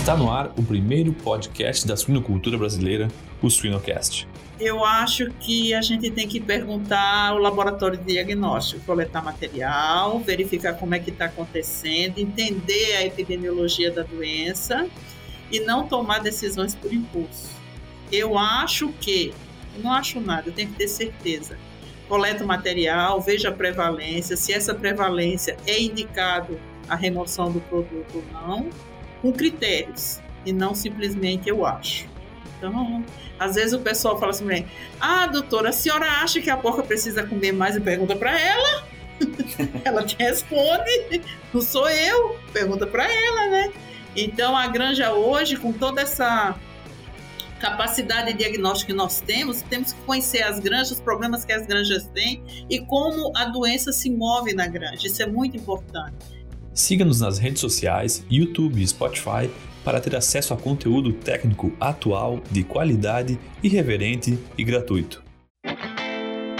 Está no ar o primeiro podcast da suinocultura brasileira, o Suinocast. Eu acho que a gente tem que perguntar ao laboratório de diagnóstico, coletar material, verificar como é que está acontecendo, entender a epidemiologia da doença e não tomar decisões por impulso. Eu acho que, não acho nada, eu tenho que ter certeza. Coleta o material, veja a prevalência, se essa prevalência é indicado a remoção do produto ou não, com critérios, e não simplesmente eu acho. Então, às vezes o pessoal fala assim: Ah, doutora, a senhora acha que a porca precisa comer mais? E pergunta para ela. ela te responde, não sou eu, pergunta para ela, né? Então, a granja hoje, com toda essa capacidade de diagnóstico que nós temos, temos que conhecer as granjas, os problemas que as granjas têm e como a doença se move na granja. Isso é muito importante. Siga-nos nas redes sociais, YouTube e Spotify para ter acesso a conteúdo técnico atual, de qualidade, irreverente e gratuito.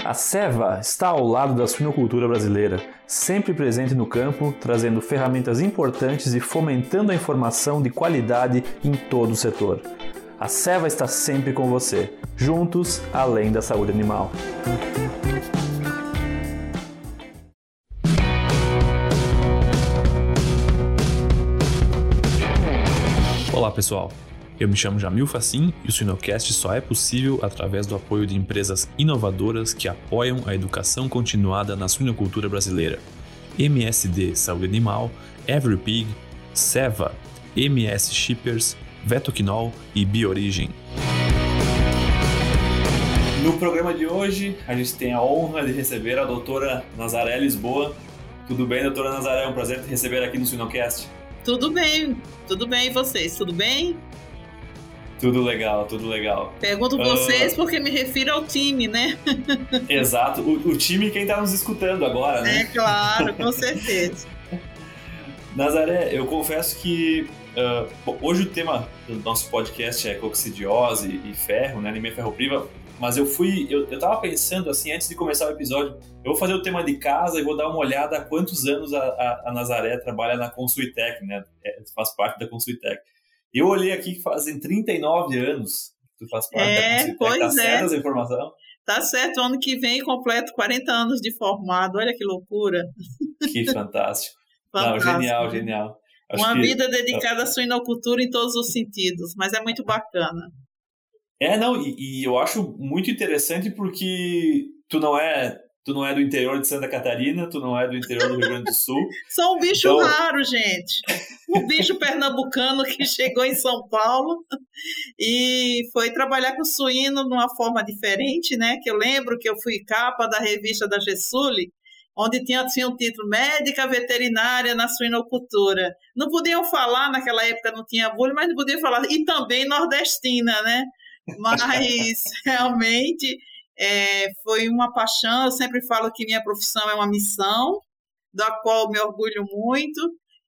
A Seva está ao lado da suinocultura brasileira, sempre presente no campo, trazendo ferramentas importantes e fomentando a informação de qualidade em todo o setor. A Seva está sempre com você, juntos além da saúde animal. Olá pessoal, eu me chamo Jamil Facim e o Sinocast só é possível através do apoio de empresas inovadoras que apoiam a educação continuada na suinocultura brasileira. MSD Saúde Animal, EveryPig, Seva, MS Shippers, Vetoquinol e Biorigem. No programa de hoje, a gente tem a honra de receber a doutora Nazaré Lisboa. Tudo bem, doutora Nazaré? É um prazer te receber aqui no Sinocast. Tudo bem, tudo bem. E vocês, tudo bem? Tudo legal, tudo legal. Pergunto uh... vocês porque me refiro ao time, né? Exato, o, o time quem está nos escutando agora, né? É claro, com certeza. Nazaré, eu confesso que uh, hoje o tema do nosso podcast é coccidiose e ferro, né? Anemia ferropriva mas eu fui, eu, eu tava pensando assim, antes de começar o episódio, eu vou fazer o tema de casa e vou dar uma olhada há quantos anos a, a, a Nazaré trabalha na Consuitec, né? É, faz parte da Consuitec. Eu olhei aqui que fazem 39 anos que tu faz parte é, da Consuitec. Pois tá é. certa essa informação? Tá certo, ano que vem completo 40 anos de formado, olha que loucura. Que fantástico. fantástico. Não, genial, genial. Acho Uma que... vida dedicada à suinocultura em todos os sentidos, mas é muito bacana. É, não, e, e, eu acho muito interessante porque tu não é tu não é do interior de Santa Catarina, tu não é do interior do Rio Grande do Sul. Sou um bicho então... raro, gente. Um bicho pernambucano que chegou em São Paulo e foi trabalhar com suíno de uma forma diferente, né? Que eu lembro que eu fui capa da revista da Gessuli, onde tinha, tinha o título Médica Veterinária na Suinocultura. Não podiam falar, naquela época não tinha bullying, mas não podiam falar, e também nordestina, né? Mas realmente é, foi uma paixão. Eu sempre falo que minha profissão é uma missão, da qual me orgulho muito.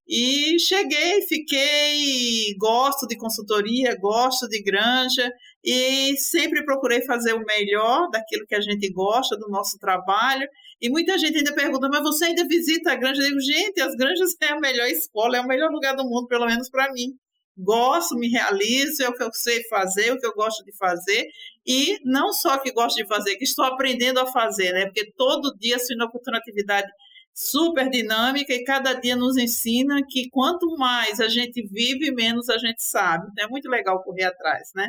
E cheguei, fiquei, gosto de consultoria, gosto de granja e sempre procurei fazer o melhor daquilo que a gente gosta, do nosso trabalho. E muita gente ainda pergunta, mas você ainda visita a granja? Eu digo, gente, as granjas é a melhor escola, é o melhor lugar do mundo, pelo menos para mim gosto, me realizo, é o que eu sei fazer, é o que eu gosto de fazer, e não só que gosto de fazer, que estou aprendendo a fazer, né? Porque todo dia a uma atividade super dinâmica e cada dia nos ensina que quanto mais a gente vive, menos a gente sabe. Então é muito legal correr atrás, né?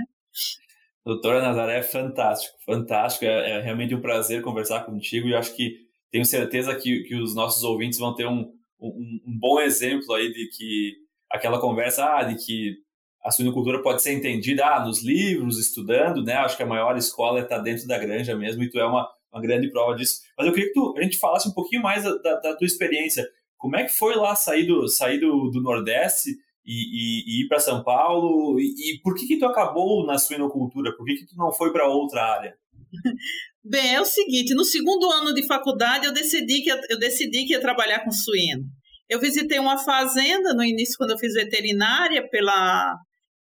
Doutora Nazaré, fantástico, fantástico. É, é, realmente um prazer conversar contigo e acho que tenho certeza que, que os nossos ouvintes vão ter um, um, um bom exemplo aí de que aquela conversa ah, de que a suinocultura pode ser entendida ah, nos livros, estudando, né? Acho que a maior escola está dentro da granja mesmo e tu é uma, uma grande prova disso. Mas eu queria que tu, a gente falasse um pouquinho mais da, da, da tua experiência. Como é que foi lá sair do, sair do, do Nordeste e, e, e ir para São Paulo? E, e, por que que tu acabou na suinocultura? Por que que tu não foi para outra área? Bem, é o seguinte, no segundo ano de faculdade eu decidi que eu decidi que ia trabalhar com suíno. Eu visitei uma fazenda no início, quando eu fiz veterinária, pela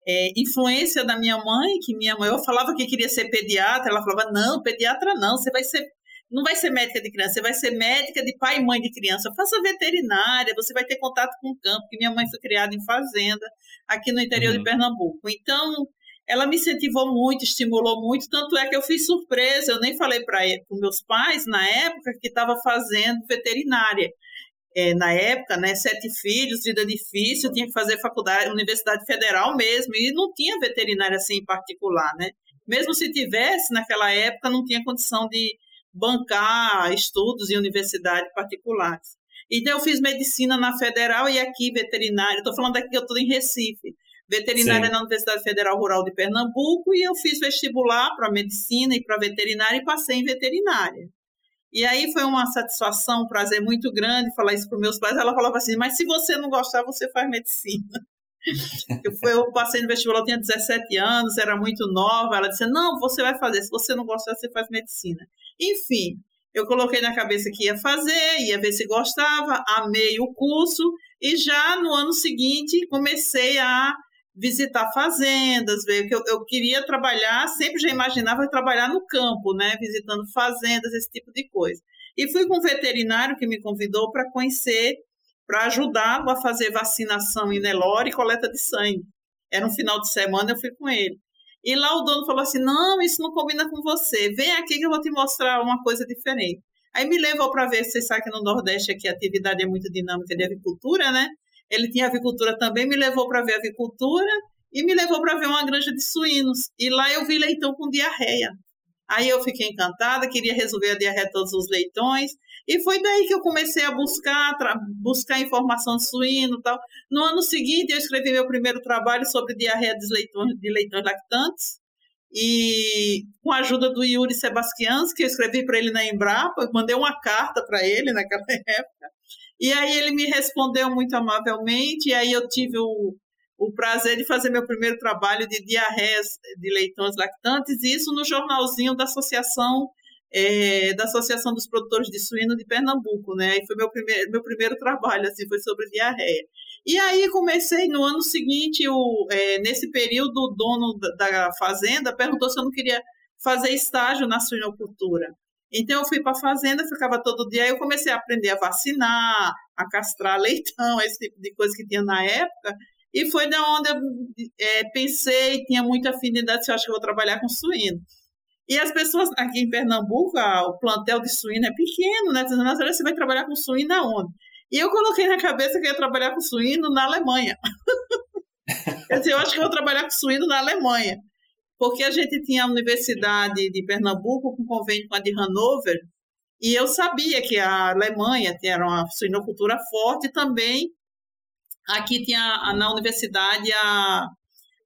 é, influência da minha mãe, que minha mãe, eu falava que queria ser pediatra, ela falava, não, pediatra não, você vai ser não vai ser médica de criança, você vai ser médica de pai e mãe de criança. Faça veterinária, você vai ter contato com o campo, que minha mãe foi criada em fazenda, aqui no interior uhum. de Pernambuco. Então, ela me incentivou muito, estimulou muito, tanto é que eu fiz surpresa, eu nem falei para meus pais, na época, que estava fazendo veterinária. É, na época, né, sete filhos, vida difícil, tinha que fazer faculdade, universidade federal mesmo, e não tinha veterinária assim em particular, né? Mesmo se tivesse, naquela época, não tinha condição de bancar estudos em universidades particulares. Então, eu fiz medicina na federal e aqui veterinária. Estou falando aqui que eu estou em Recife. Veterinária Sim. na Universidade Federal Rural de Pernambuco e eu fiz vestibular para medicina e para veterinária e passei em veterinária. E aí foi uma satisfação, um prazer muito grande falar isso para meus pais. Ela falava assim: Mas se você não gostar, você faz medicina. Eu, fui, eu passei no vestibular, eu tinha 17 anos, era muito nova. Ela disse: Não, você vai fazer. Se você não gostar, você faz medicina. Enfim, eu coloquei na cabeça que ia fazer, ia ver se gostava, amei o curso e já no ano seguinte comecei a visitar fazendas, ver que eu, eu queria trabalhar, sempre já imaginava trabalhar no campo, né, visitando fazendas, esse tipo de coisa. E fui com um veterinário que me convidou para conhecer, para ajudá-lo a fazer vacinação em Nelore e coleta de sangue. Era um final de semana, eu fui com ele. E lá o dono falou assim: não, isso não combina com você. Vem aqui que eu vou te mostrar uma coisa diferente. Aí me levou para ver, vocês sabem que no Nordeste aqui a atividade é muito dinâmica de avicultura, né? Ele tinha avicultura também, me levou para ver avicultura e me levou para ver uma granja de suínos. E lá eu vi leitão com diarreia. Aí eu fiquei encantada, queria resolver a diarreia de todos os leitões. E foi daí que eu comecei a buscar, buscar informação de suíno tal. No ano seguinte, eu escrevi meu primeiro trabalho sobre diarreia de leitões, de leitões lactantes. E com a ajuda do Yuri Sebastians, que eu escrevi para ele na Embrapa, mandei uma carta para ele naquela época. E aí ele me respondeu muito amavelmente, e aí eu tive o, o prazer de fazer meu primeiro trabalho de diarreias de leitões lactantes, e isso no jornalzinho da Associação é, da Associação dos Produtores de Suíno de Pernambuco, né? E foi meu primeiro, meu primeiro trabalho, assim, foi sobre diarreia. E aí comecei no ano seguinte, o, é, nesse período, o dono da, da fazenda perguntou se eu não queria fazer estágio na suinocultura. Então eu fui para a fazenda, ficava todo dia, aí eu comecei a aprender a vacinar, a castrar leitão, esse tipo de coisa que tinha na época. E foi da onde eu é, pensei, tinha muita afinidade, se eu acho que eu vou trabalhar com suíno. E as pessoas aqui em Pernambuco, o plantel de suíno é pequeno, né? Você vai trabalhar com suíno aonde? E eu coloquei na cabeça que eu ia trabalhar com suíno na Alemanha. Quer dizer, eu acho que eu vou trabalhar com suíno na Alemanha porque a gente tinha a Universidade de Pernambuco com convênio com a de Hannover, e eu sabia que a Alemanha tinha uma suinocultura forte também. Aqui tinha na universidade a,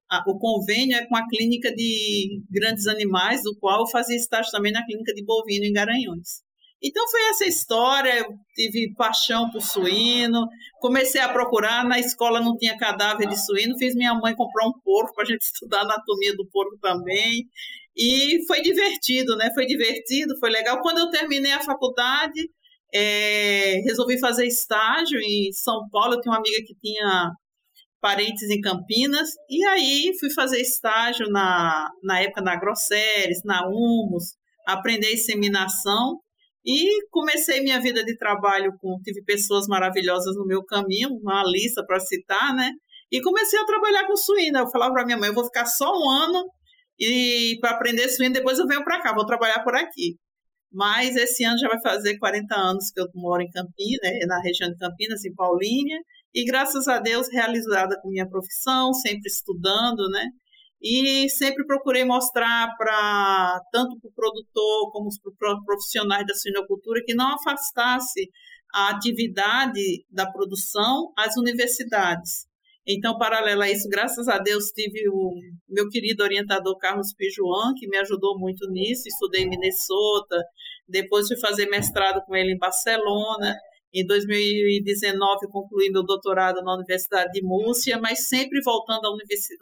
a, o convênio é com a clínica de grandes animais, do qual eu fazia estágio também na clínica de bovino em Garanhuns. Então foi essa história, eu tive paixão por suíno, comecei a procurar, na escola não tinha cadáver de suíno, fiz minha mãe comprar um porco para a gente estudar a anatomia do porco também. E foi divertido, né? Foi divertido, foi legal. Quando eu terminei a faculdade, é, resolvi fazer estágio em São Paulo. Eu tinha uma amiga que tinha parentes em Campinas, e aí fui fazer estágio na, na época na Grosseres, na Humus, aprender inseminação. E comecei minha vida de trabalho com, tive pessoas maravilhosas no meu caminho, uma lista para citar, né? E comecei a trabalhar com suína. Eu falava para minha mãe, eu vou ficar só um ano e para aprender suína, depois eu venho para cá, vou trabalhar por aqui. Mas esse ano já vai fazer 40 anos que eu moro em Campinas, né, na região de Campinas, em Paulínia, e graças a Deus realizada com minha profissão, sempre estudando, né? E sempre procurei mostrar para tanto para o produtor como para os profissionais da suinocultura que não afastasse a atividade da produção às universidades. Então, paralelo a isso, graças a Deus, tive o meu querido orientador Carlos Pijuan, que me ajudou muito nisso. Estudei em Minnesota, depois fui fazer mestrado com ele em Barcelona. Em 2019, concluí meu doutorado na Universidade de Múrcia, mas sempre voltando à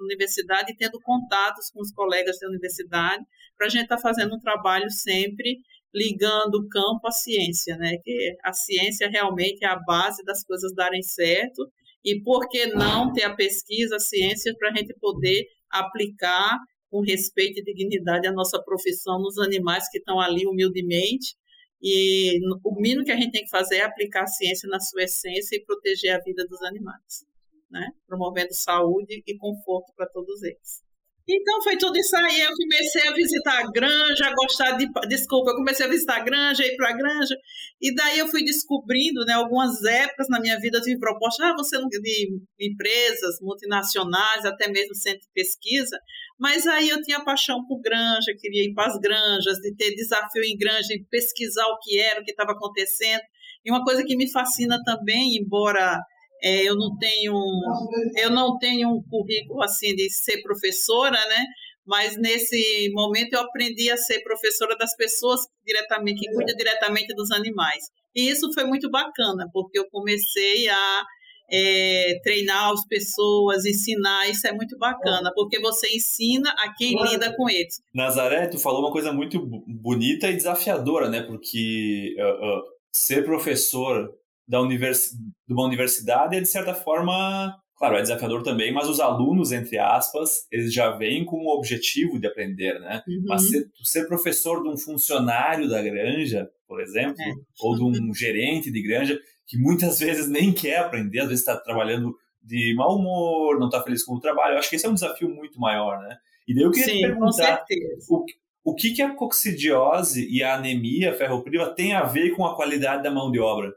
universidade e tendo contatos com os colegas da universidade, para a gente estar tá fazendo um trabalho sempre ligando o campo à ciência, né? Que a ciência realmente é a base das coisas darem certo. E por que não ter a pesquisa, a ciência, para a gente poder aplicar com respeito e dignidade a nossa profissão nos animais que estão ali humildemente E o mínimo que a gente tem que fazer é aplicar a ciência na sua essência e proteger a vida dos animais, né? promovendo saúde e conforto para todos eles. Então foi tudo isso aí. Eu comecei a visitar a granja, a gostar de. Desculpa, eu comecei a visitar a granja, ir para a granja. E daí eu fui descobrindo, né, algumas épocas na minha vida eu tive propostas, ah, você de empresas multinacionais, até mesmo centro de pesquisa. Mas aí eu tinha paixão por granja, queria ir para as granjas, de ter desafio em granja, de pesquisar o que era, o que estava acontecendo. E uma coisa que me fascina também, embora é, eu não tenho eu não tenho um currículo assim de ser professora, né? Mas nesse momento eu aprendi a ser professora das pessoas diretamente que cuida diretamente dos animais. E isso foi muito bacana, porque eu comecei a é, treinar as pessoas, ensinar, isso é muito bacana, porque você ensina a quem lida com eles. Nazaré, tu falou uma coisa muito bonita e desafiadora, né? Porque uh, uh, ser professor da univers... de uma universidade é, de certa forma, claro, é desafiador também, mas os alunos, entre aspas, eles já vêm com o objetivo de aprender, né? Uhum. Mas ser, ser, professor de um funcionário da granja, por exemplo, é. ou de um gerente de granja, que muitas vezes nem quer aprender, às vezes está trabalhando de mau humor, não está feliz com o trabalho, eu acho que esse é um desafio muito maior, né? E daí eu queria Sim, te perguntar, o, o que, que a coccidiose e a anemia ferropriva tem a ver com a qualidade da mão de obra?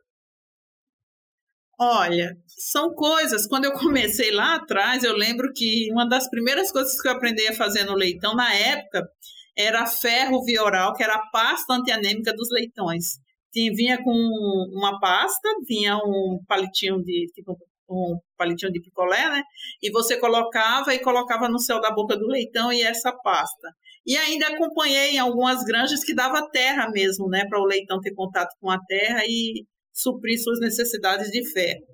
Olha, são coisas. Quando eu comecei lá atrás, eu lembro que uma das primeiras coisas que eu aprendi a fazer no leitão na época era ferro vioral, que era a pasta antianêmica dos leitões. Vinha com uma pasta, vinha um palitinho de tipo um palitinho de picolé, né? E você colocava e colocava no céu da boca do leitão e essa pasta. E ainda acompanhei em algumas granjas que dava terra mesmo, né, para o leitão ter contato com a terra e suprir suas necessidades de ferro.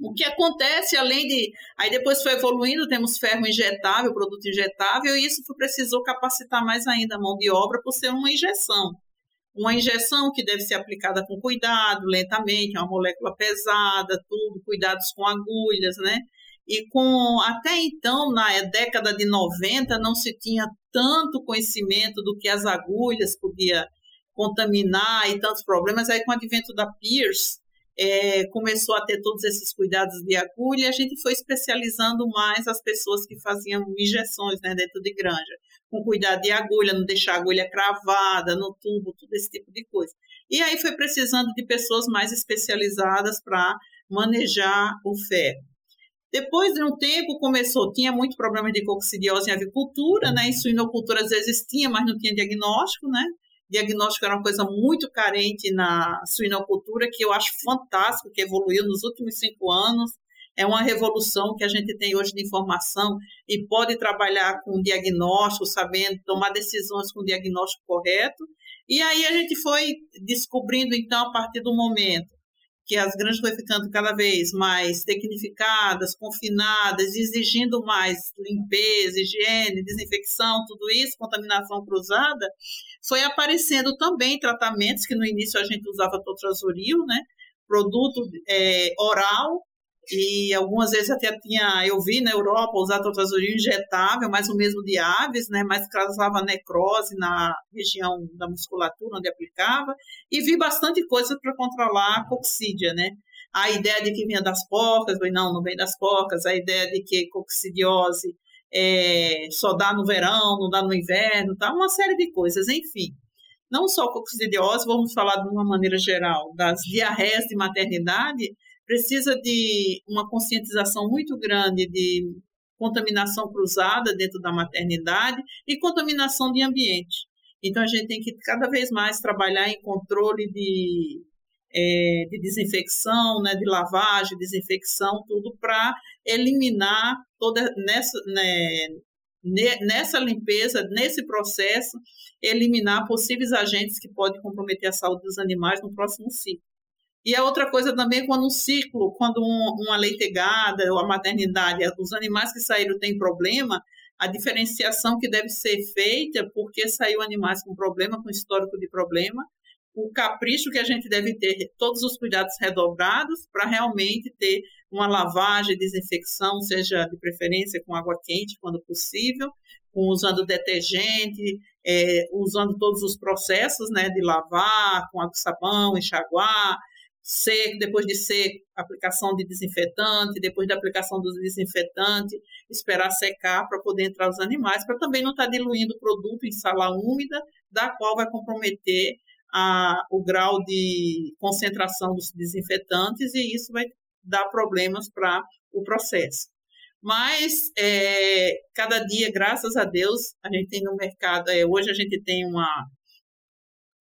O que acontece, além de. Aí depois foi evoluindo, temos ferro injetável, produto injetável, e isso precisou capacitar mais ainda a mão de obra por ser uma injeção. Uma injeção que deve ser aplicada com cuidado, lentamente, é uma molécula pesada, tudo, cuidados com agulhas, né? E com até então, na década de 90, não se tinha tanto conhecimento do que as agulhas podia contaminar e tantos problemas. Aí, com o advento da Pierce, é, começou a ter todos esses cuidados de agulha e a gente foi especializando mais as pessoas que faziam injeções né, dentro de granja, com cuidado de agulha, não deixar a agulha cravada no tubo, todo esse tipo de coisa. E aí foi precisando de pessoas mais especializadas para manejar o ferro. Depois de um tempo começou, tinha muito problema de coccidiose em avicultura, né? Em suinocultura às vezes tinha, mas não tinha diagnóstico, né? Diagnóstico era uma coisa muito carente na suinocultura, que eu acho fantástico, que evoluiu nos últimos cinco anos. É uma revolução que a gente tem hoje de informação e pode trabalhar com diagnóstico, sabendo tomar decisões com diagnóstico correto. E aí a gente foi descobrindo, então, a partir do momento que as granjas foram ficando cada vez mais tecnificadas, confinadas, exigindo mais limpeza, higiene, desinfecção, tudo isso, contaminação cruzada, foi aparecendo também tratamentos que no início a gente usava totrazuril, né? Produto é, oral, e algumas vezes até tinha, eu vi na Europa usar totrazuril injetável, mas o mesmo de aves, né, mas causava necrose na região da musculatura onde aplicava, e vi bastante coisa para controlar a coccídia, né. A ideia de que vinha das porcas, não, não vem das porcas, a ideia de que coccidiose é, só dá no verão, não dá no inverno, tá? uma série de coisas, enfim. Não só coccidiose, vamos falar de uma maneira geral, das diarreias de maternidade, precisa de uma conscientização muito grande de contaminação cruzada dentro da maternidade e contaminação de ambiente. Então, a gente tem que cada vez mais trabalhar em controle de é, de desinfecção, né, de lavagem, desinfecção, tudo para eliminar toda nessa, né, nessa limpeza, nesse processo, eliminar possíveis agentes que podem comprometer a saúde dos animais no próximo ciclo. E a outra coisa também, quando um ciclo, quando um, uma leitegada ou a maternidade, os animais que saíram têm problema, a diferenciação que deve ser feita, porque saiu animais com problema, com histórico de problema, o capricho que a gente deve ter, todos os cuidados redobrados para realmente ter uma lavagem, desinfecção, seja de preferência com água quente, quando possível, usando detergente, é, usando todos os processos né, de lavar com água e sabão, enxaguar, seco, depois de seco, aplicação de desinfetante, depois da aplicação do desinfetante, esperar secar para poder entrar os animais, para também não estar tá diluindo o produto em sala úmida, da qual vai comprometer a, o grau de concentração dos desinfetantes e isso vai dar problemas para o processo. Mas é, cada dia, graças a Deus, a gente tem no mercado. É, hoje a gente tem uma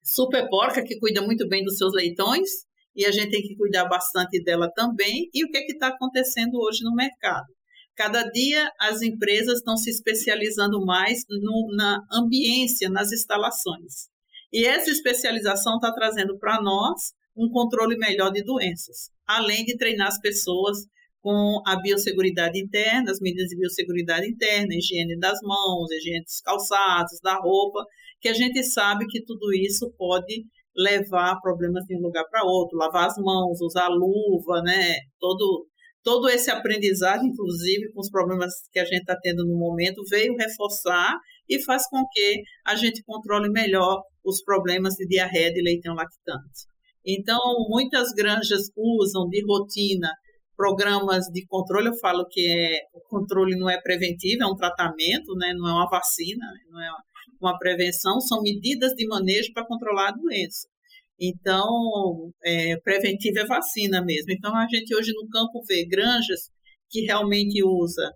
super porca que cuida muito bem dos seus leitões e a gente tem que cuidar bastante dela também. E o que é está acontecendo hoje no mercado? Cada dia as empresas estão se especializando mais no, na ambiência, nas instalações. E essa especialização está trazendo para nós um controle melhor de doenças, além de treinar as pessoas com a biosseguridade interna, as medidas de biosseguridade interna, higiene das mãos, higiene dos calçados, da roupa, que a gente sabe que tudo isso pode levar problemas de um lugar para outro, lavar as mãos, usar luva, né? Todo todo esse aprendizado, inclusive com os problemas que a gente está tendo no momento, veio reforçar e faz com que a gente controle melhor os problemas de diarreia de leitão lactante. Então, muitas granjas usam de rotina programas de controle, eu falo que é, o controle não é preventivo, é um tratamento, né? não é uma vacina, não é uma prevenção, são medidas de manejo para controlar a doença. Então, é, preventivo é vacina mesmo. Então, a gente hoje no campo vê granjas que realmente usa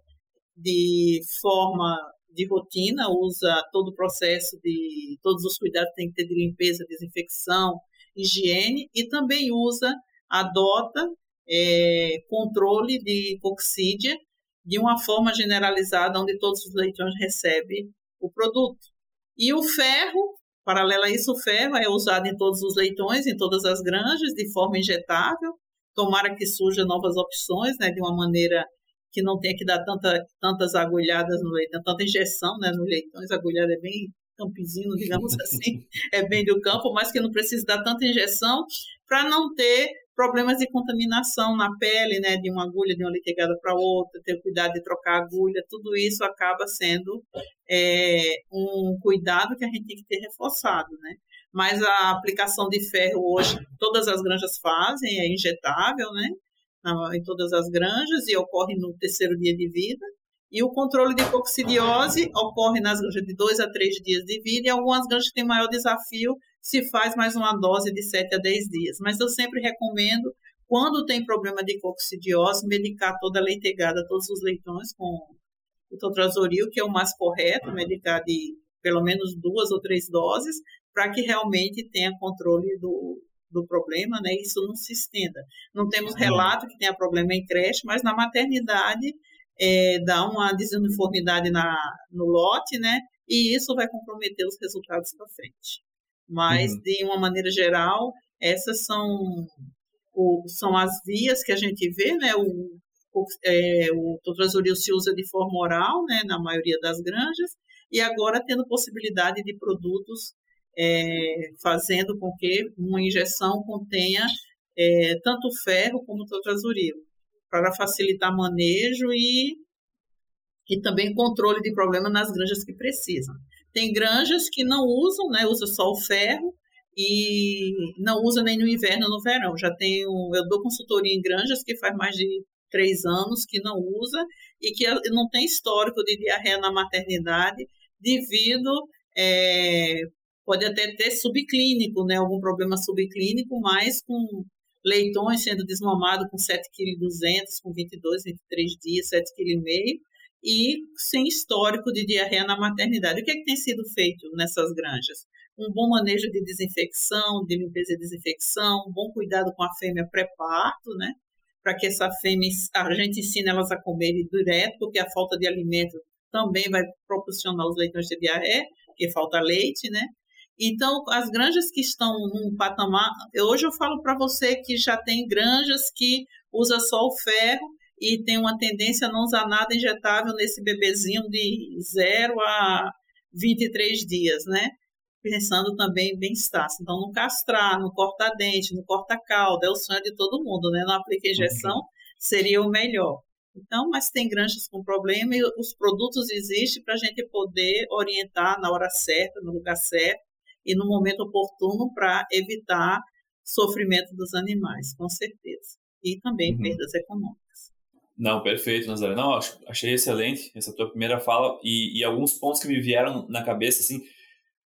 de forma de rotina, usa todo o processo de todos os cuidados que tem que ter de limpeza, desinfecção, higiene e também usa, adota é, controle de coxídia de uma forma generalizada, onde todos os leitões recebem o produto. E o ferro, paralelo a isso, o ferro é usado em todos os leitões, em todas as granjas, de forma injetável. Tomara que surjam novas opções, né, de uma maneira que não tenha que dar tanta, tantas agulhadas no leitão, tanta injeção né, nos leitões, agulhada é bem campezinho, digamos assim, é bem do campo, mas que não precisa dar tanta injeção para não ter problemas de contaminação na pele, né, de uma agulha de uma litegada para outra, ter cuidado de trocar agulha, tudo isso acaba sendo é, um cuidado que a gente tem que ter reforçado, né. Mas a aplicação de ferro hoje, todas as granjas fazem, é injetável, né, em todas as granjas e ocorre no terceiro dia de vida. E o controle de coccidiose ocorre nas granjas de dois a três dias de vida e algumas granjas têm maior desafio se faz mais uma dose de 7 a 10 dias. Mas eu sempre recomendo, quando tem problema de coccidiose, medicar toda a leitegada, todos os leitões com o totrazoril, que é o mais correto, medicar de pelo menos duas ou três doses, para que realmente tenha controle do, do problema, né? Isso não se estenda. Não temos relato que tenha problema em creche, mas na maternidade é, dá uma desuniformidade na, no lote, né? E isso vai comprometer os resultados para frente. Mas, uhum. de uma maneira geral, essas são, o, são as vias que a gente vê, né? O, o, é, o se usa de forma oral, né? Na maioria das granjas, e agora tendo possibilidade de produtos é, fazendo com que uma injeção contenha é, tanto ferro como totrazolil, para facilitar manejo e, e também controle de problemas nas granjas que precisam. Tem granjas que não usam, né, usa só o ferro e não usa nem no inverno no verão. Já tenho, eu dou consultoria em granjas que faz mais de três anos que não usa e que não tem histórico de diarreia na maternidade devido é, pode até ter subclínico, né, algum problema subclínico, mas com leitões sendo desmamados com 7,2 kg, com 22, 23 dias, 7,5 kg, e sem histórico de diarreia na maternidade. O que, é que tem sido feito nessas granjas? Um bom manejo de desinfecção, de limpeza e desinfecção, um bom cuidado com a fêmea pré-parto, né? Para que essa fêmea, a gente ensina elas a comerem direto, porque a falta de alimento também vai proporcionar os leitões de diarreia, porque falta leite, né? Então, as granjas que estão num patamar. Hoje eu falo para você que já tem granjas que usa só o ferro e tem uma tendência a não usar nada injetável nesse bebezinho de 0 a 23 dias, né? Pensando também em bem-estar. Então, no castrar, no corta-dente, no corta-cauda, é o sonho de todo mundo, né? Não aplica injeção, uhum. seria o melhor. Então, mas tem granjas com problema e os produtos existem para a gente poder orientar na hora certa, no lugar certo e no momento oportuno para evitar sofrimento dos animais, com certeza. E também uhum. perdas econômicas. Não, perfeito, Nazaré. Não, achei excelente essa tua primeira fala e, e, alguns pontos que me vieram na cabeça, assim,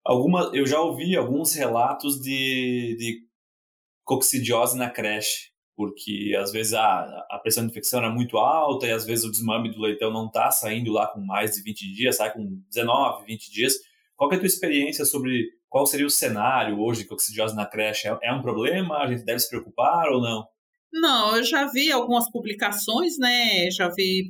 alguma, eu já ouvi alguns relatos de, de coccidiose na creche, porque às vezes a, a pressão de infecção era muito alta e às vezes o desmame do leitão não está saindo lá com mais de 20 dias, sai com 19, 20 dias. Qual é a tua experiência sobre qual seria o cenário hoje de coccidiose na creche? É, é um problema? A gente deve se preocupar ou não? Não, eu já vi algumas publicações, né? Já vi,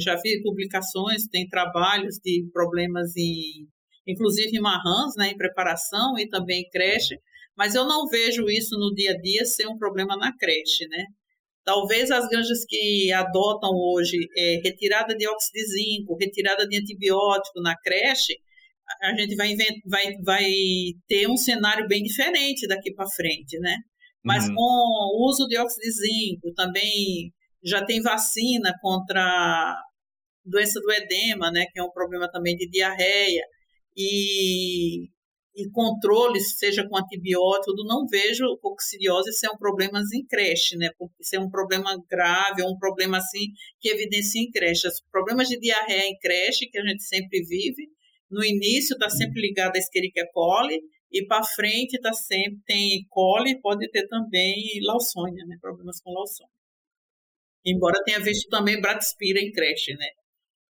já vi publicações, tem trabalhos de problemas em, inclusive em marrãs, né? Em preparação e também em creche, mas eu não vejo isso no dia a dia ser um problema na creche, né? Talvez as granjas que adotam hoje é, retirada de óxido de zinco, retirada de antibiótico na creche, a gente vai, vai, vai ter um cenário bem diferente daqui para frente, né? Mas uhum. com o uso de óxido de zinco, também já tem vacina contra doença do edema, né, que é um problema também de diarreia, e, e controle, seja com antibiótico, não vejo coccidiose ser um problema em creche, né, porque ser um problema grave, ou um problema assim que evidencia em creche. Os problemas de diarreia em creche, que a gente sempre vive, no início está sempre ligado à Escherichia coli, e para frente tá sempre tem cole, pode ter também Lawsonia, né? Problemas com Lawsonia. Embora tenha visto também Bratispira em creche, né?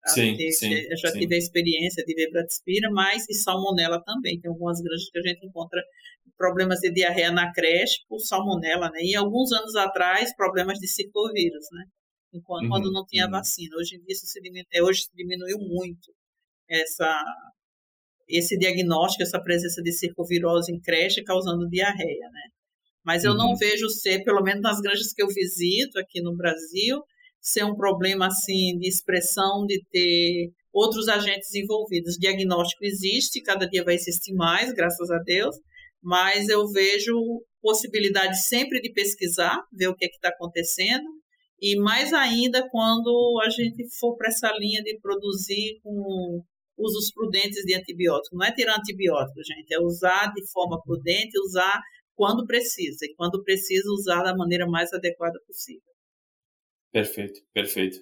Sim, ter, sim, eu já sim. tive a experiência de ver Bratispira, mas e salmonela também. Tem algumas granjas que a gente encontra problemas de diarreia na creche por salmonela, né? E alguns anos atrás, problemas de circovírus, né? Enquanto, uhum, quando não tinha uhum. vacina. Hoje em dia isso se diminuiu, é, hoje diminuiu muito essa esse diagnóstico, essa presença de circovirose em creche causando diarreia, né? Mas eu uhum. não vejo ser, pelo menos nas granjas que eu visito aqui no Brasil, ser um problema assim de expressão de ter outros agentes envolvidos. Diagnóstico existe, cada dia vai existir mais, graças a Deus, mas eu vejo possibilidade sempre de pesquisar, ver o que é está acontecendo, e mais ainda quando a gente for para essa linha de produzir com usos prudentes de antibiótico. Não é tirar antibiótico, gente, é usar de forma prudente, usar quando precisa, e quando precisa, usar da maneira mais adequada possível. Perfeito, perfeito.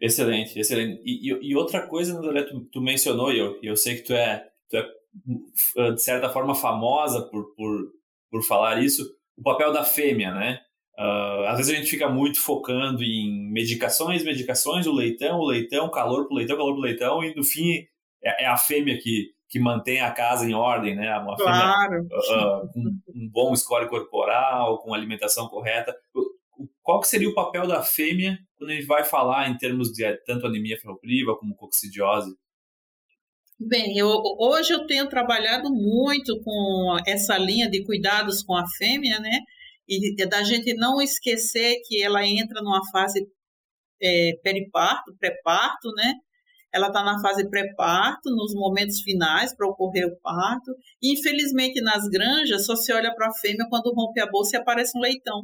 Excelente, excelente. E, e, e outra coisa, André, tu, tu mencionou, e eu, eu sei que tu é, tu é, de certa forma, famosa por, por, por falar isso, o papel da fêmea, né? Uh, às vezes a gente fica muito focando em medicações, medicações, o leitão, o leitão, calor pro leitão, calor pro leitão, e no fim é, é, a fêmea que, que mantém a casa em ordem, né? Uma claro. fêmea uh, com um bom score corporal, com alimentação correta. Qual que seria o papel da fêmea quando a gente vai falar em termos de tanto anemia ferropriva como coccidiose? Bem, eu, hoje eu tenho trabalhado muito com essa linha de cuidados com a fêmea, né? E da gente não esquecer que ela entra numa fase é, periparto, pré-parto, né? Ela está na fase pré-parto, nos momentos finais para ocorrer o parto. E, infelizmente, nas granjas, só se olha para a fêmea quando rompe a bolsa e aparece um leitão.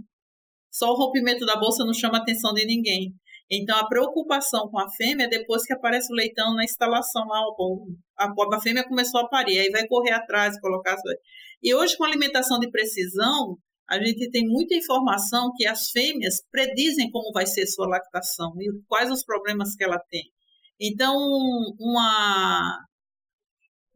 Só o rompimento da bolsa não chama a atenção de ninguém. Então, a preocupação com a fêmea é depois que aparece o leitão na instalação lá. A, a fêmea começou a parir, aí vai correr atrás, colocar. E hoje, com alimentação de precisão, a gente tem muita informação que as fêmeas predizem como vai ser sua lactação e quais os problemas que ela tem. Então, uma,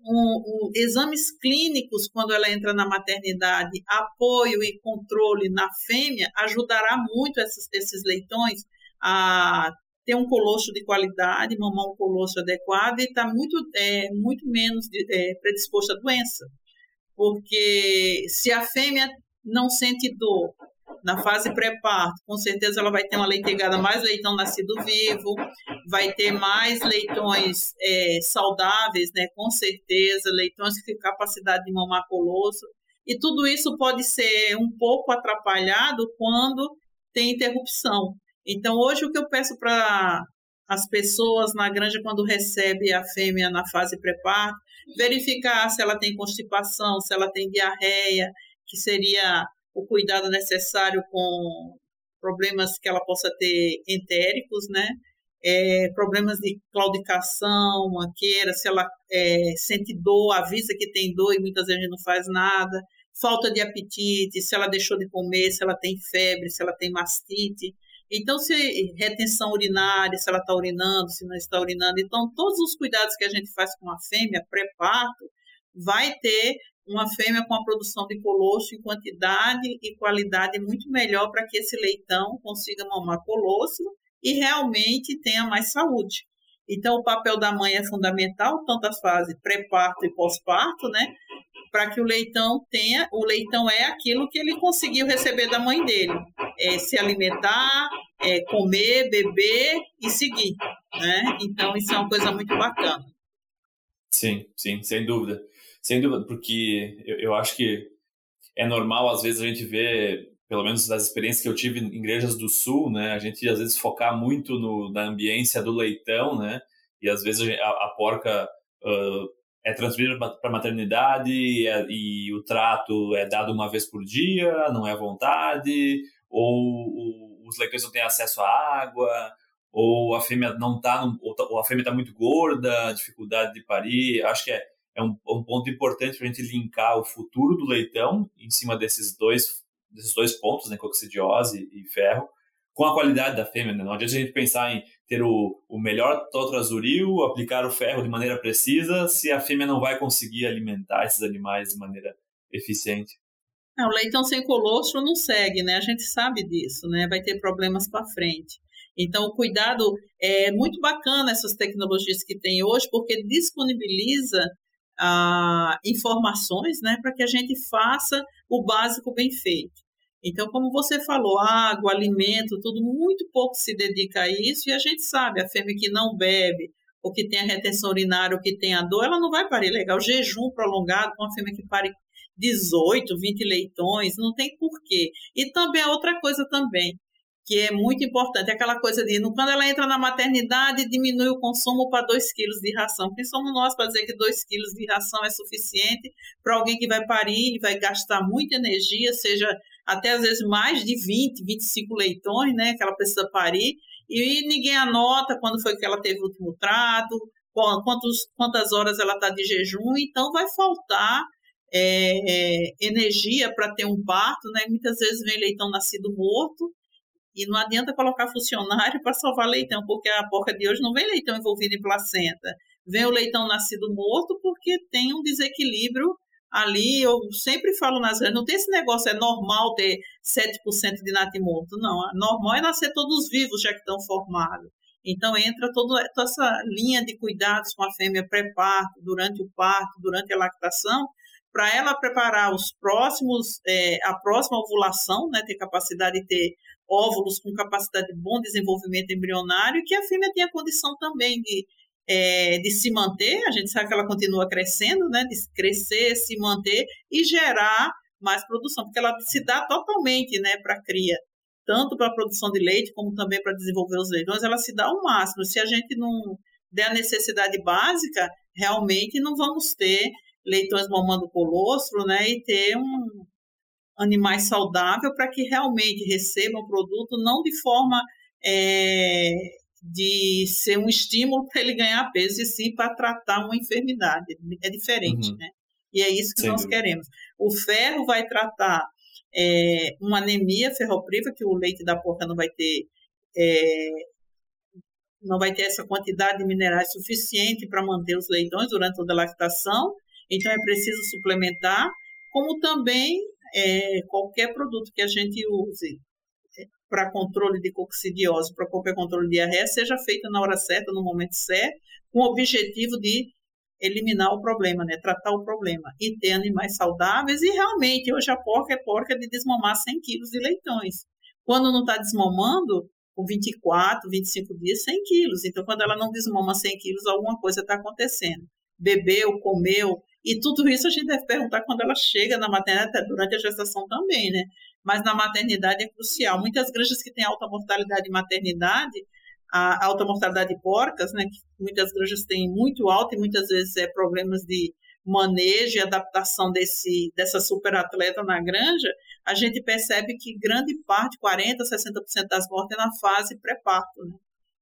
um, um, exames clínicos, quando ela entra na maternidade, apoio e controle na fêmea, ajudará muito esses, esses leitões a ter um colosso de qualidade, mamar um colosso adequado e estar tá muito, é, muito menos de, é, predisposto à doença. Porque se a fêmea não sente dor, na fase pré-parto, com certeza ela vai ter uma leitegada mais leitão nascido vivo, vai ter mais leitões é, saudáveis, né? Com certeza, leitões têm capacidade de mamar colosso. E tudo isso pode ser um pouco atrapalhado quando tem interrupção. Então, hoje, o que eu peço para as pessoas na granja, quando recebe a fêmea na fase pré-parto, verificar se ela tem constipação, se ela tem diarreia, que seria o cuidado necessário com problemas que ela possa ter entéricos, né? é, problemas de claudicação, manqueira, se ela é, sente dor, avisa que tem dor e muitas vezes não faz nada, falta de apetite, se ela deixou de comer, se ela tem febre, se ela tem mastite. Então, se retenção urinária, se ela está urinando, se não está urinando. Então, todos os cuidados que a gente faz com a fêmea pré-parto, vai ter uma fêmea com a produção de colostro em quantidade e qualidade muito melhor para que esse leitão consiga mamar colostro e realmente tenha mais saúde. Então, o papel da mãe é fundamental, tanto a fase pré-parto e pós-parto, né? Para que o leitão tenha, o leitão é aquilo que ele conseguiu receber da mãe dele: é se alimentar, é comer, beber e seguir, né? Então, isso é uma coisa muito bacana. Sim, sim, sem dúvida. Sem dúvida, porque eu, eu acho que é normal, às vezes, a gente ver pelo menos das experiências que eu tive em igrejas do sul, né, a gente às vezes focar muito no, na ambiência do leitão, né, e às vezes a, a porca uh, é transferida para a maternidade e, é, e, o trato é dado uma vez por dia, não é à vontade, ou, ou os leitões não têm acesso à água, ou a fêmea não tá, ou a fêmea está muito gorda, dificuldade de parir. Acho que é, é um, um ponto importante para a gente linkar o futuro do leitão em cima desses dois desses dois pontos, né, coccidiose e ferro, com a qualidade da fêmea. Né? Não adianta a gente pensar em ter o, o melhor totrazuril, aplicar o ferro de maneira precisa, se a fêmea não vai conseguir alimentar esses animais de maneira eficiente. Não, o leitão sem colostro não segue, né? A gente sabe disso, né? Vai ter problemas para frente. Então, o cuidado é muito bacana essas tecnologias que tem hoje, porque disponibiliza ah, informações, né, para que a gente faça o básico bem feito. Então, como você falou, água, alimento, tudo muito pouco se dedica a isso, e a gente sabe, a fêmea que não bebe, ou que tem a retenção urinária, ou que tem a dor, ela não vai parir legal. Jejum prolongado uma fêmea que pare 18, 20 leitões, não tem porquê. E também a outra coisa também, que é muito importante, é aquela coisa de, quando ela entra na maternidade, diminui o consumo para 2 quilos de ração. Quem somos nós para dizer que 2 quilos de ração é suficiente para alguém que vai parir e vai gastar muita energia, seja até às vezes mais de 20, 25 leitões, né, que ela precisa parir, e ninguém anota quando foi que ela teve o último trato, quantos, quantas horas ela está de jejum, então vai faltar é, é, energia para ter um parto, né? Muitas vezes vem leitão nascido morto, e não adianta colocar funcionário para salvar leitão, porque a porca de hoje não vem leitão envolvido em placenta. Vem o leitão nascido morto porque tem um desequilíbrio ali. Eu sempre falo nas vezes, não tem esse negócio, é normal ter 7% de natimorto. Não, normal é nascer todos vivos já que estão formados. Então entra toda essa linha de cuidados com a fêmea pré-parto, durante o parto, durante a lactação, para ela preparar os próximos, é, a próxima ovulação, né, ter capacidade de ter óvulos com capacidade de bom desenvolvimento embrionário e que a fêmea tenha condição também de, é, de se manter, a gente sabe que ela continua crescendo, né, de crescer, se manter e gerar mais produção, porque ela se dá totalmente né, para a cria, tanto para a produção de leite como também para desenvolver os leitões, ela se dá ao máximo. Se a gente não der a necessidade básica, realmente não vamos ter leitões mamando colostro, né, e ter um animais saudável para que realmente recebam o produto não de forma é, de ser um estímulo para ele ganhar peso e sim para tratar uma enfermidade. É diferente, uhum. né? E é isso que Sem nós dúvida. queremos. O ferro vai tratar é, uma anemia ferropriva, que o leite da porca não vai ter é, não vai ter essa quantidade de minerais suficiente para manter os leitões durante toda a lactação, então é preciso suplementar, como também é, qualquer produto que a gente use é, para controle de coccidiose, para qualquer controle de diarreia, seja feito na hora certa, no momento certo, com o objetivo de eliminar o problema, né? tratar o problema e ter animais saudáveis. E realmente, hoje a porca é porca de desmamar 100 quilos de leitões. Quando não está desmamando, com 24, 25 dias, 100 quilos. Então, quando ela não desmama 100 quilos, alguma coisa está acontecendo. Bebeu, comeu, e tudo isso a gente deve perguntar quando ela chega na maternidade, durante a gestação também, né? Mas na maternidade é crucial. Muitas granjas que têm alta mortalidade de maternidade, a alta mortalidade de porcas, né? Muitas granjas têm muito alta e muitas vezes é problemas de manejo e adaptação desse, dessa superatleta na granja, a gente percebe que grande parte, 40%, 60% das mortes é na fase pré-parto, né?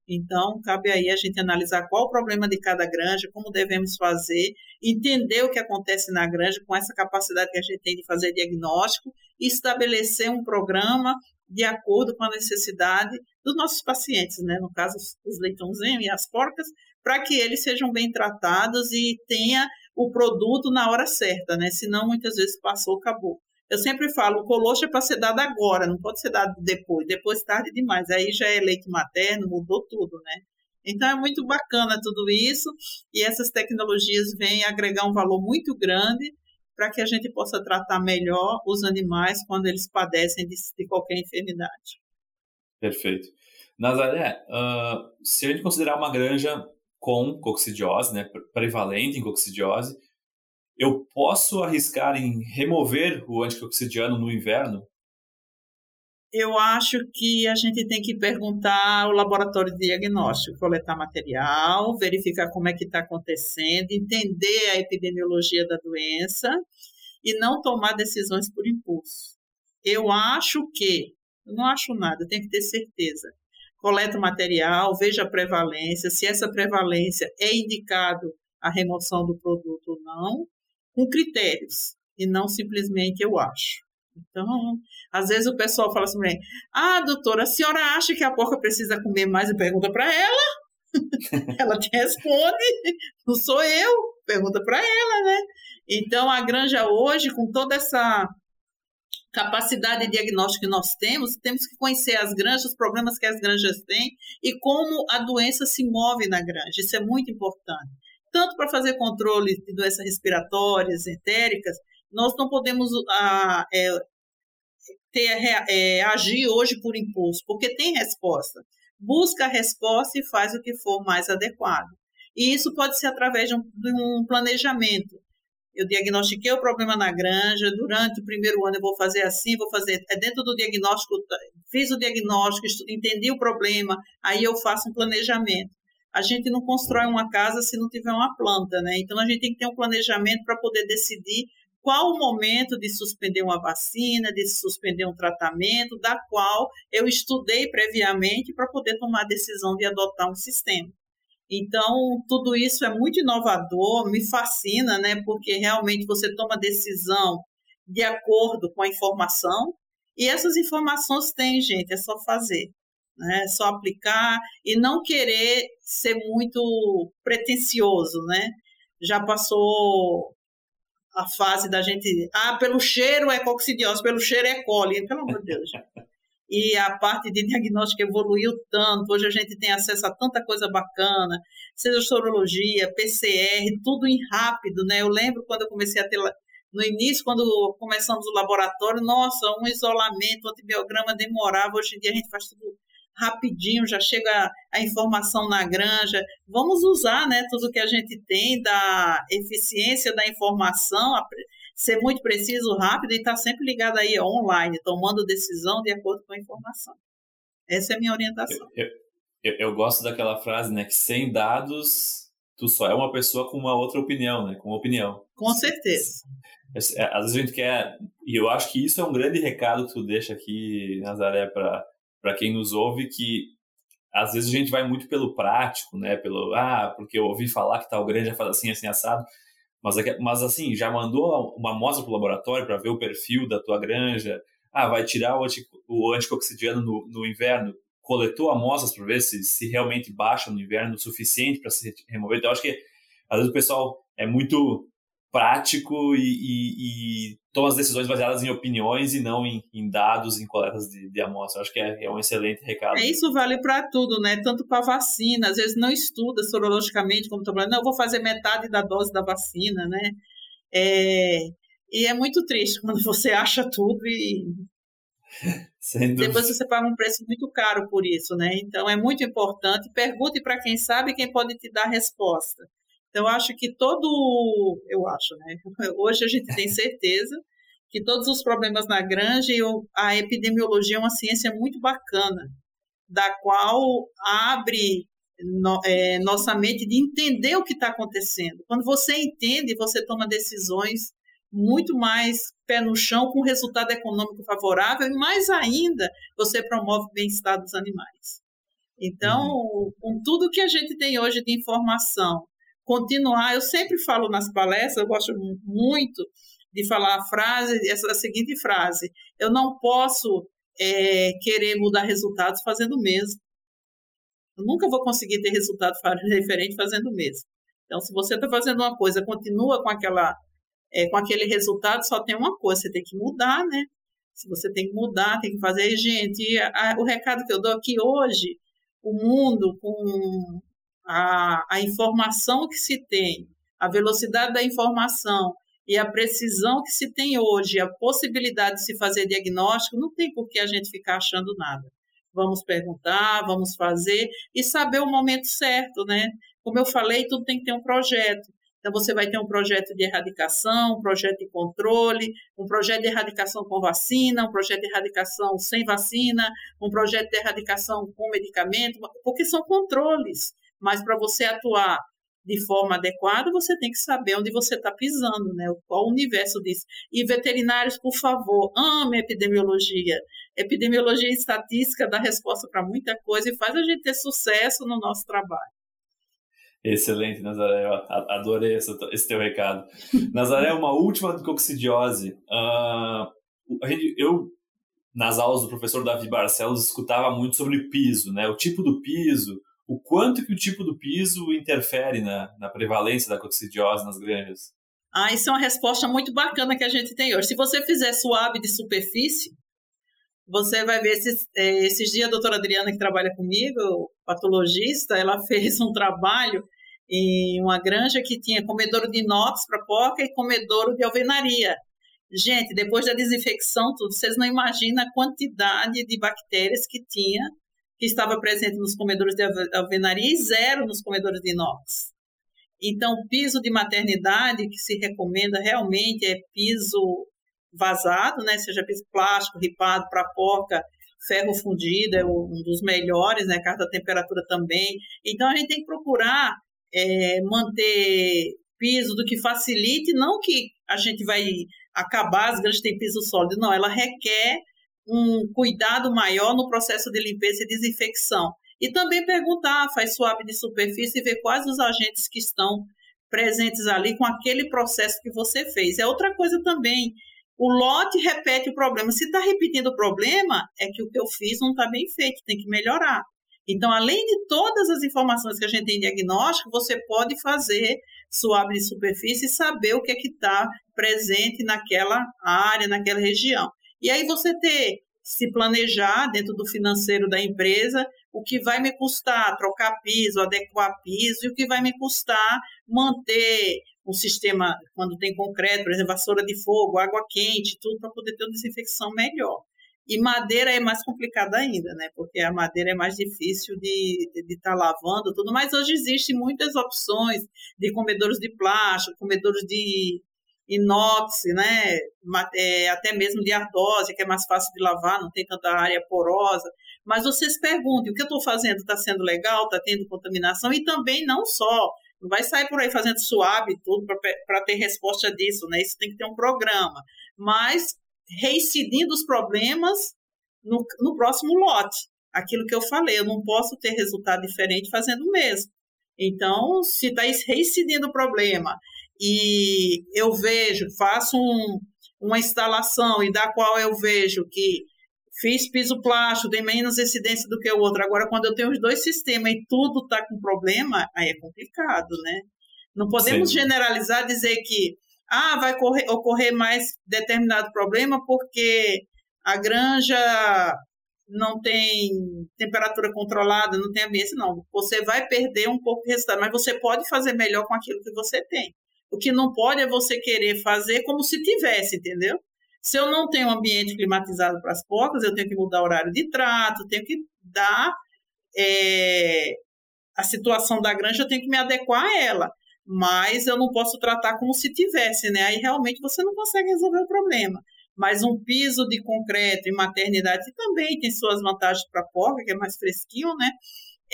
Então, cabe aí a gente analisar qual o problema de cada granja, como devemos fazer, entender o que acontece na granja com essa capacidade que a gente tem de fazer diagnóstico e estabelecer um programa de acordo com a necessidade dos nossos pacientes, né? no caso, os leitãozinhos e as porcas, para que eles sejam bem tratados e tenha o produto na hora certa, né? Senão, muitas vezes passou, acabou. Eu sempre falo, o colocho é para ser dado agora, não pode ser dado depois. Depois tarde demais. Aí já é leite materno, mudou tudo, né? Então é muito bacana tudo isso e essas tecnologias vêm agregar um valor muito grande para que a gente possa tratar melhor os animais quando eles padecem de, de qualquer enfermidade. Perfeito. Nazaré, uh, se a gente considerar uma granja com coccidiose, né, prevalente em coccidiose, eu posso arriscar em remover o anticoccidiano no inverno? Eu acho que a gente tem que perguntar ao laboratório de diagnóstico, coletar material, verificar como é que está acontecendo, entender a epidemiologia da doença e não tomar decisões por impulso. Eu acho que, eu não acho nada, tem que ter certeza. Coleta o material, veja a prevalência, se essa prevalência é indicado a remoção do produto ou não, com critérios e não simplesmente eu acho. Então, às vezes o pessoal fala assim: ah, doutora, a senhora acha que a porca precisa comer mais? E pergunta para ela. ela te responde, não sou eu, pergunta para ela, né? Então, a granja hoje, com toda essa capacidade de diagnóstico que nós temos, temos que conhecer as granjas, os problemas que as granjas têm e como a doença se move na granja. Isso é muito importante tanto para fazer controle de doenças respiratórias, entéricas, nós não podemos ah, é, ter, é, agir hoje por impulso, porque tem resposta. Busca a resposta e faz o que for mais adequado. E isso pode ser através de um, de um planejamento. Eu diagnostiquei o problema na granja, durante o primeiro ano eu vou fazer assim, vou fazer é dentro do diagnóstico, fiz o diagnóstico, entendi o problema, aí eu faço um planejamento a gente não constrói uma casa se não tiver uma planta, né? Então a gente tem que ter um planejamento para poder decidir qual o momento de suspender uma vacina, de suspender um tratamento, da qual eu estudei previamente para poder tomar a decisão de adotar um sistema. Então, tudo isso é muito inovador, me fascina, né? Porque realmente você toma decisão de acordo com a informação, e essas informações tem, gente, é só fazer né? Só aplicar e não querer ser muito pretensioso, né? Já passou a fase da gente, ah, pelo cheiro é coccidiose, pelo cheiro é coli, pelo amor de Deus. e a parte de diagnóstico evoluiu tanto, hoje a gente tem acesso a tanta coisa bacana, seja sorologia, PCR, tudo em rápido, né? Eu lembro quando eu comecei a ter no início, quando começamos o laboratório, nossa, um isolamento, um antibiograma demorava, hoje em dia a gente faz tudo rapidinho, já chega a informação na granja. Vamos usar né, tudo que a gente tem da eficiência da informação, ser muito preciso, rápido e estar tá sempre ligado aí online, tomando decisão de acordo com a informação. Essa é a minha orientação. Eu, eu, eu gosto daquela frase, né, que sem dados tu só é uma pessoa com uma outra opinião, né, com opinião. Com certeza. É, às vezes a gente quer, e eu acho que isso é um grande recado que tu deixa aqui, Nazaré, para para quem nos ouve que às vezes a gente vai muito pelo prático, né? Pelo ah, porque eu ouvi falar que tal granja faz assim, assim assado. Mas, é mas assim, já mandou uma amostra para o laboratório para ver o perfil da tua granja? Ah, vai tirar o, anti, o anticoxidiano no, no inverno? Coletou amostras para ver se, se realmente baixa no inverno o suficiente para se remover? Então, acho que às vezes o pessoal é muito prático e, e, e, toma as decisões baseadas em opiniões e não em, em dados, em coletas de, de amostra. Acho que é, é, um excelente recado. É, isso vale para tudo, né? Tanto para vacina, às vezes não estuda sorologicamente, como estou falando, não, eu vou fazer metade da dose da vacina, né? É, e é muito triste quando você acha tudo e depois você paga um preço muito caro por isso, né? Então é muito importante. Pergunte para quem sabe quem pode te dar resposta. Então, acho que todo. Eu acho, né? Hoje a gente tem certeza que todos os problemas na granja e a epidemiologia é uma ciência muito bacana, da qual abre no, é, nossa mente de entender o que está acontecendo. Quando você entende, você toma decisões muito mais pé no chão, com resultado econômico favorável, e mais ainda, você promove o bem-estar dos animais. Então, uhum. com tudo que a gente tem hoje de informação, continuar, eu sempre falo nas palestras, eu gosto muito de falar a frase, essa a seguinte frase: eu não posso é, querer mudar resultados fazendo o mesmo. Eu nunca vou conseguir ter resultado diferente fazendo o mesmo. Então, se você está fazendo uma coisa, continua com aquela, é, com aquele resultado, só tem uma coisa, você tem que mudar, né? Se você tem que mudar, tem que fazer, gente. A, a, o recado que eu dou aqui hoje, o mundo com a, a informação que se tem, a velocidade da informação e a precisão que se tem hoje, a possibilidade de se fazer diagnóstico, não tem por que a gente ficar achando nada. Vamos perguntar, vamos fazer e saber o momento certo, né? Como eu falei, tudo tem que ter um projeto. Então, você vai ter um projeto de erradicação, um projeto de controle, um projeto de erradicação com vacina, um projeto de erradicação sem vacina, um projeto de erradicação com medicamento, porque são controles. Mas para você atuar de forma adequada, você tem que saber onde você está pisando, né? Qual o universo disso. E veterinários, por favor, amem epidemiologia. Epidemiologia e estatística dá resposta para muita coisa e faz a gente ter sucesso no nosso trabalho. Excelente, Nazaré. Adorei esse, esse teu recado. Nazaré, uma última de coccidiose. Uh, eu, nas aulas do professor Davi Barcelos, escutava muito sobre piso, né? O tipo do piso, o quanto que o tipo do piso interfere na, na prevalência da coccidiose nas granjas. Ah, isso é uma resposta muito bacana que a gente tem hoje. Se você fizer suave de superfície, você vai ver esses, é, esses dias a doutora Adriana, que trabalha comigo, patologista, ela fez um trabalho em uma granja que tinha comedouro de inox para porca e comedouro de alvenaria. Gente, depois da desinfecção, tudo, vocês não imaginam a quantidade de bactérias que tinha, que estava presente nos comedores de alvenaria e zero nos comedores de inox. Então, piso de maternidade que se recomenda realmente é piso vazado, né? Seja piso plástico, ripado para porca, ferro fundido é um dos melhores, né? Carta temperatura também. Então, a gente tem que procurar é, manter piso do que facilite, não que a gente vai acabar as grandes tem piso sólido, não, ela requer um cuidado maior no processo de limpeza e desinfecção. E também perguntar, faz suave de superfície e ver quais os agentes que estão presentes ali com aquele processo que você fez. É outra coisa também. O lote repete o problema. Se está repetindo o problema, é que o que eu fiz não está bem feito, tem que melhorar. Então, além de todas as informações que a gente tem em diagnóstico, você pode fazer suave de superfície e saber o que é que está presente naquela área, naquela região. E aí você ter, se planejar dentro do financeiro da empresa, o que vai me custar trocar piso, adequar piso, e o que vai me custar manter um sistema, quando tem concreto, por exemplo, vassoura de fogo, água quente, tudo para poder ter uma desinfecção melhor. E madeira é mais complicada ainda, né? Porque a madeira é mais difícil de estar de, de tá lavando tudo. Mas hoje existem muitas opções de comedores de plástico, comedores de inox, né? É, até mesmo de ardósia, que é mais fácil de lavar, não tem tanta área porosa. Mas vocês perguntem, o que eu estou fazendo está sendo legal, está tendo contaminação? E também não só, não vai sair por aí fazendo suave tudo para ter resposta disso, né? Isso tem que ter um programa. Mas reincidindo os problemas no, no próximo lote. Aquilo que eu falei, eu não posso ter resultado diferente fazendo o mesmo. Então, se está reincidindo o problema e eu vejo, faço um, uma instalação e da qual eu vejo que fiz piso plástico, tem menos incidência do que o outro. Agora, quando eu tenho os dois sistemas e tudo está com problema, aí é complicado, né? Não podemos Sim. generalizar, dizer que ah, vai correr, ocorrer mais determinado problema porque a granja não tem temperatura controlada, não tem ambiente, não. Você vai perder um pouco de resultado, mas você pode fazer melhor com aquilo que você tem. O que não pode é você querer fazer como se tivesse, entendeu? Se eu não tenho um ambiente climatizado para as porcas, eu tenho que mudar o horário de trato, tenho que dar é, a situação da granja, eu tenho que me adequar a ela mas eu não posso tratar como se tivesse, né? Aí realmente você não consegue resolver o problema. Mas um piso de concreto em maternidade também tem suas vantagens para a porca, que é mais fresquinho, né?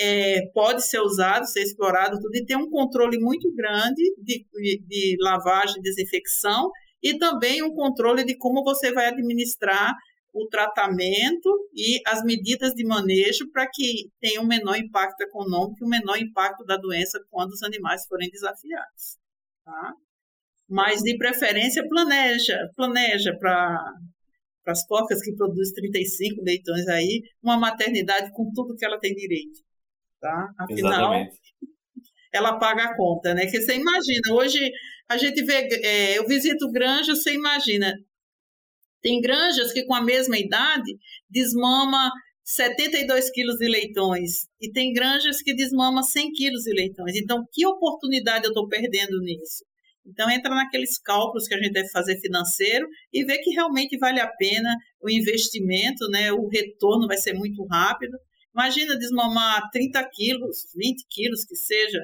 É, pode ser usado, ser explorado, tudo, e tem um controle muito grande de, de, lavagem, desinfecção, e também um controle de como você vai administrar o tratamento e as medidas de manejo para que tenha um menor impacto econômico um menor impacto da doença quando os animais forem desafiados. Tá? Mas, de preferência, planeja, planeja para as porcas que produzem 35 leitões aí, uma maternidade com tudo que ela tem direito. Tá? Afinal, Exatamente. ela paga a conta, né? Que você imagina, hoje a gente vê, é, eu visito granjas, você imagina, tem granjas que com a mesma idade desmama 72 quilos de leitões e tem granjas que desmama 100 quilos de leitões. Então, que oportunidade eu estou perdendo nisso? Então, entra naqueles cálculos que a gente deve fazer financeiro e ver que realmente vale a pena o investimento, né? o retorno vai ser muito rápido. Imagina desmamar 30 quilos, 20 quilos que seja,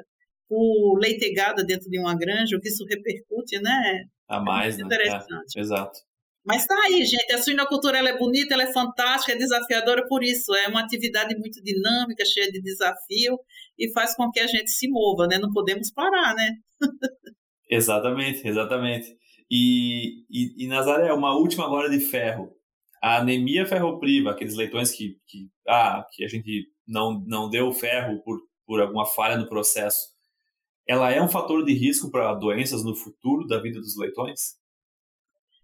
por leitegada dentro de uma granja, o que isso repercute, né? A mais, é né? Interessante. É, exato. Mas tá aí, gente. A suinocultura ela é bonita, ela é fantástica, é desafiadora por isso. É uma atividade muito dinâmica, cheia de desafio e faz com que a gente se mova, né? Não podemos parar, né? exatamente, exatamente. E, e, e, Nazaré, uma última agora de ferro. A anemia ferropriva, aqueles leitões que, que, ah, que a gente não, não deu ferro por, por alguma falha no processo, ela é um fator de risco para doenças no futuro da vida dos leitões?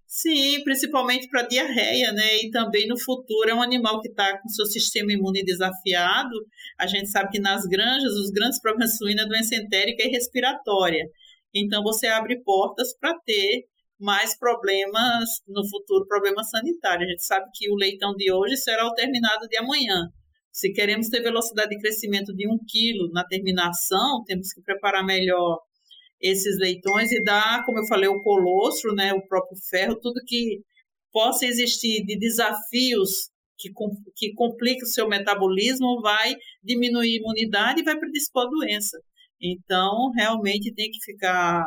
Sim, principalmente para diarreia, né? E também no futuro é um animal que está com seu sistema imune desafiado. A gente sabe que nas granjas os grandes problemas suínos é doença entérica e respiratória. Então você abre portas para ter mais problemas no futuro, problemas sanitários. A gente sabe que o leitão de hoje será o terminado de amanhã. Se queremos ter velocidade de crescimento de um quilo na terminação, temos que preparar melhor esses leitões e dar, como eu falei, o colostro, né, o próprio ferro, tudo que possa existir de desafios que, que complica o seu metabolismo vai diminuir a imunidade e vai predispor a doença. Então, realmente tem que ficar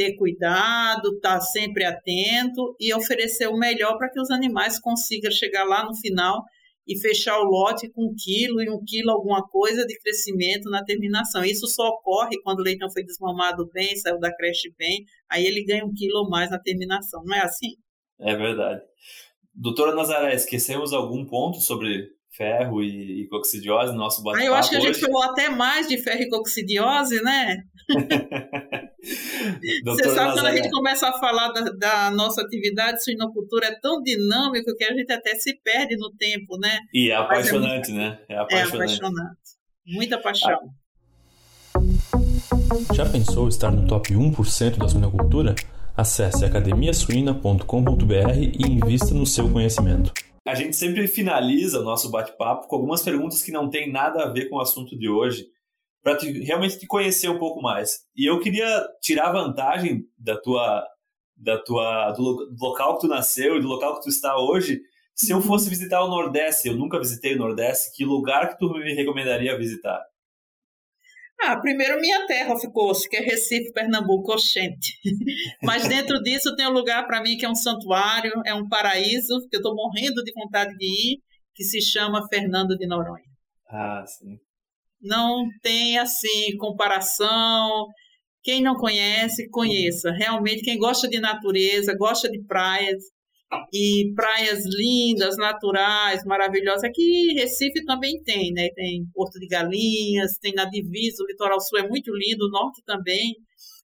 ter cuidado, estar tá sempre atento e oferecer o melhor para que os animais consigam chegar lá no final e fechar o lote com um quilo e um quilo alguma coisa de crescimento na terminação. Isso só ocorre quando o leitão foi desmamado bem, saiu da creche bem, aí ele ganha um quilo ou mais na terminação. Não é assim? É verdade. Doutora Nazaré, esquecemos algum ponto sobre ferro e, e coxidiose no nosso bate-papo ah, Eu acho que a gente falou até mais de ferro e coxidiose, né? Você sabe, quando a gente começa a falar da, da, nossa atividade, suinocultura é tão dinâmico que a gente até se perde no tempo, né? E é apaixonante, é muito, né? É apaixonante. É apaixonante. Muita paixão. Já pensou estar no top 1% da suinocultura? Acesse academiasuina.com.br e invista no seu conhecimento. A gente sempre finaliza o nosso bate-papo com algumas perguntas que não têm nada a ver com o assunto de hoje, para realmente te conhecer um pouco mais. E eu queria tirar vantagem da tua, da tua, do, local que tu nasceu e do local que tu está hoje. Se eu uhum. fosse visitar o Nordeste, eu nunca visitei o Nordeste, que lugar que tu me recomendaria visitar? Ah, primeiro minha terra, course, que é Recife, Pernambuco, Oxente. Mas dentro disso tem um lugar para mim que é um santuário, é um paraíso, que eu estou morrendo de vontade de ir, que se chama Fernando de Noronha. Ah, sim não tem assim comparação. Quem não conhece, conheça. Realmente, quem gosta de natureza, gosta de praias e praias lindas, naturais, maravilhosas. Aqui Recife também tem, né? Tem Porto de Galinhas, tem na divisa, o litoral sul é muito lindo, o norte também.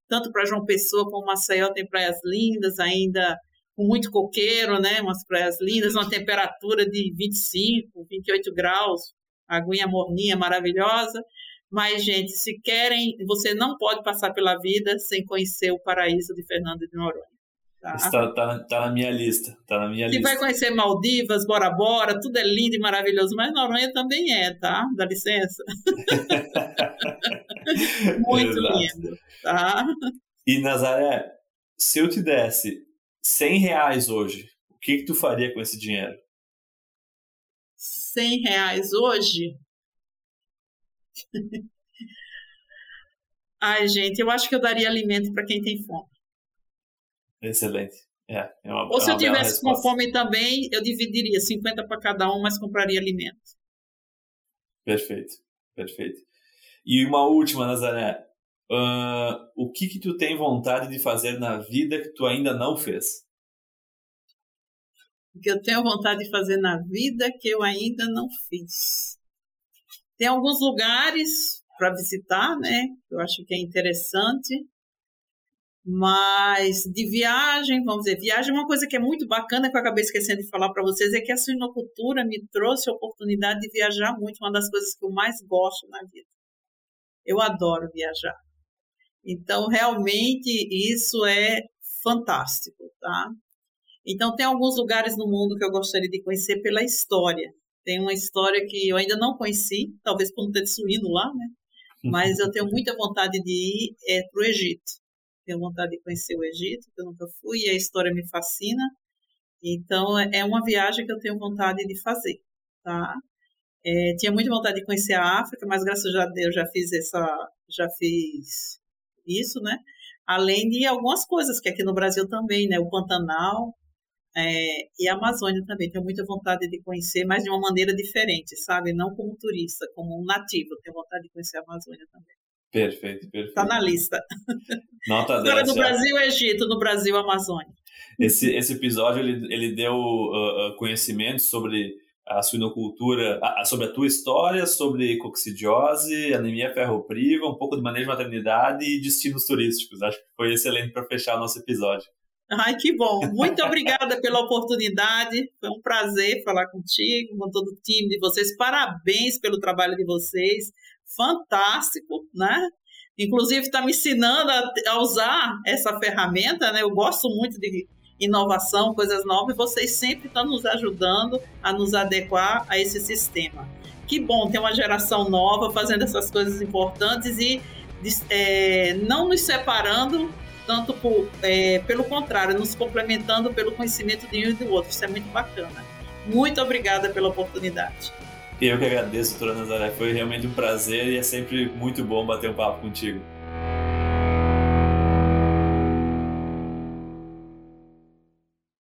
Tanto para João Pessoa como Maceió tem praias lindas, ainda com muito coqueiro, né? Umas praias lindas, uma temperatura de 25, 28 graus, aguinha morninha maravilhosa. Mas, gente, se querem, você não pode passar pela vida sem conhecer o paraíso de Fernando de Noronha. Tá? Está tá, tá na minha lista. Tá na minha e lista. vai conhecer Maldivas, Bora Bora, tudo é lindo e maravilhoso, mas Noronha também é, tá? Dá licença. Muito Exato. lindo, tá? E Nazaré, se eu te desse 100 reais hoje, o que, que tu faria com esse dinheiro? 100 reais hoje. Ai, gente, eu acho que eu daria alimento para quem tem fome. Excelente. É, é uma, Ou se é eu tivesse com fome também, eu dividiria 50 para cada um, mas compraria alimento. Perfeito, perfeito. E uma última, Nazaré. Uh, o que que tu tem vontade de fazer na vida que tu ainda não fez? O que eu tenho vontade de fazer na vida que eu ainda não fiz. Tem alguns lugares para visitar, né? Eu acho que é interessante. Mas de viagem, vamos dizer, viagem é uma coisa que é muito bacana que eu acabei esquecendo de falar para vocês é que a suinocultura me trouxe a oportunidade de viajar muito, uma das coisas que eu mais gosto na vida. Eu adoro viajar. Então, realmente, isso é fantástico, tá? Então, tem alguns lugares no mundo que eu gostaria de conhecer pela história. Tem uma história que eu ainda não conheci, talvez por não ter suíno lá, né? Mas eu tenho muita vontade de ir é, para o Egito. Tenho vontade de conhecer o Egito, que eu nunca fui, e a história me fascina. Então, é uma viagem que eu tenho vontade de fazer, tá? É, tinha muita vontade de conhecer a África, mas graças a Deus já fiz essa, já fiz isso, né? Além de algumas coisas que aqui no Brasil também, né? O Pantanal é, e a Amazônia também. Tenho muita vontade de conhecer, mas de uma maneira diferente, sabe? Não como turista, como um nativo. Tenho vontade de conhecer a Amazônia também. Perfeito, perfeito. Está na lista. Nota Agora, no Brasil, Egito, no Brasil, Amazônia. Esse, esse episódio, ele, ele deu uh, conhecimento sobre a suinocultura, a, sobre a tua história, sobre coccidiose, anemia ferropriva, um pouco de manejo de maternidade e destinos turísticos. Acho que foi excelente para fechar o nosso episódio. Ai, que bom. Muito obrigada pela oportunidade. Foi um prazer falar contigo, com todo o time de vocês. Parabéns pelo trabalho de vocês. Fantástico, né? Inclusive, está me ensinando a, a, usar essa ferramenta, né? Eu gosto muito de inovação, coisas novas, e vocês sempre estão nos ajudando a nos adequar a esse sistema. Que bom ter uma geração nova fazendo essas coisas importantes e é, não nos separando tanto por, é, pelo contrário, nos complementando pelo conhecimento de um e do outro. Isso é muito bacana. Muito obrigada pela oportunidade. Eu que agradeço, doutora Nazaré. Foi realmente um prazer e é sempre muito bom bater um papo contigo.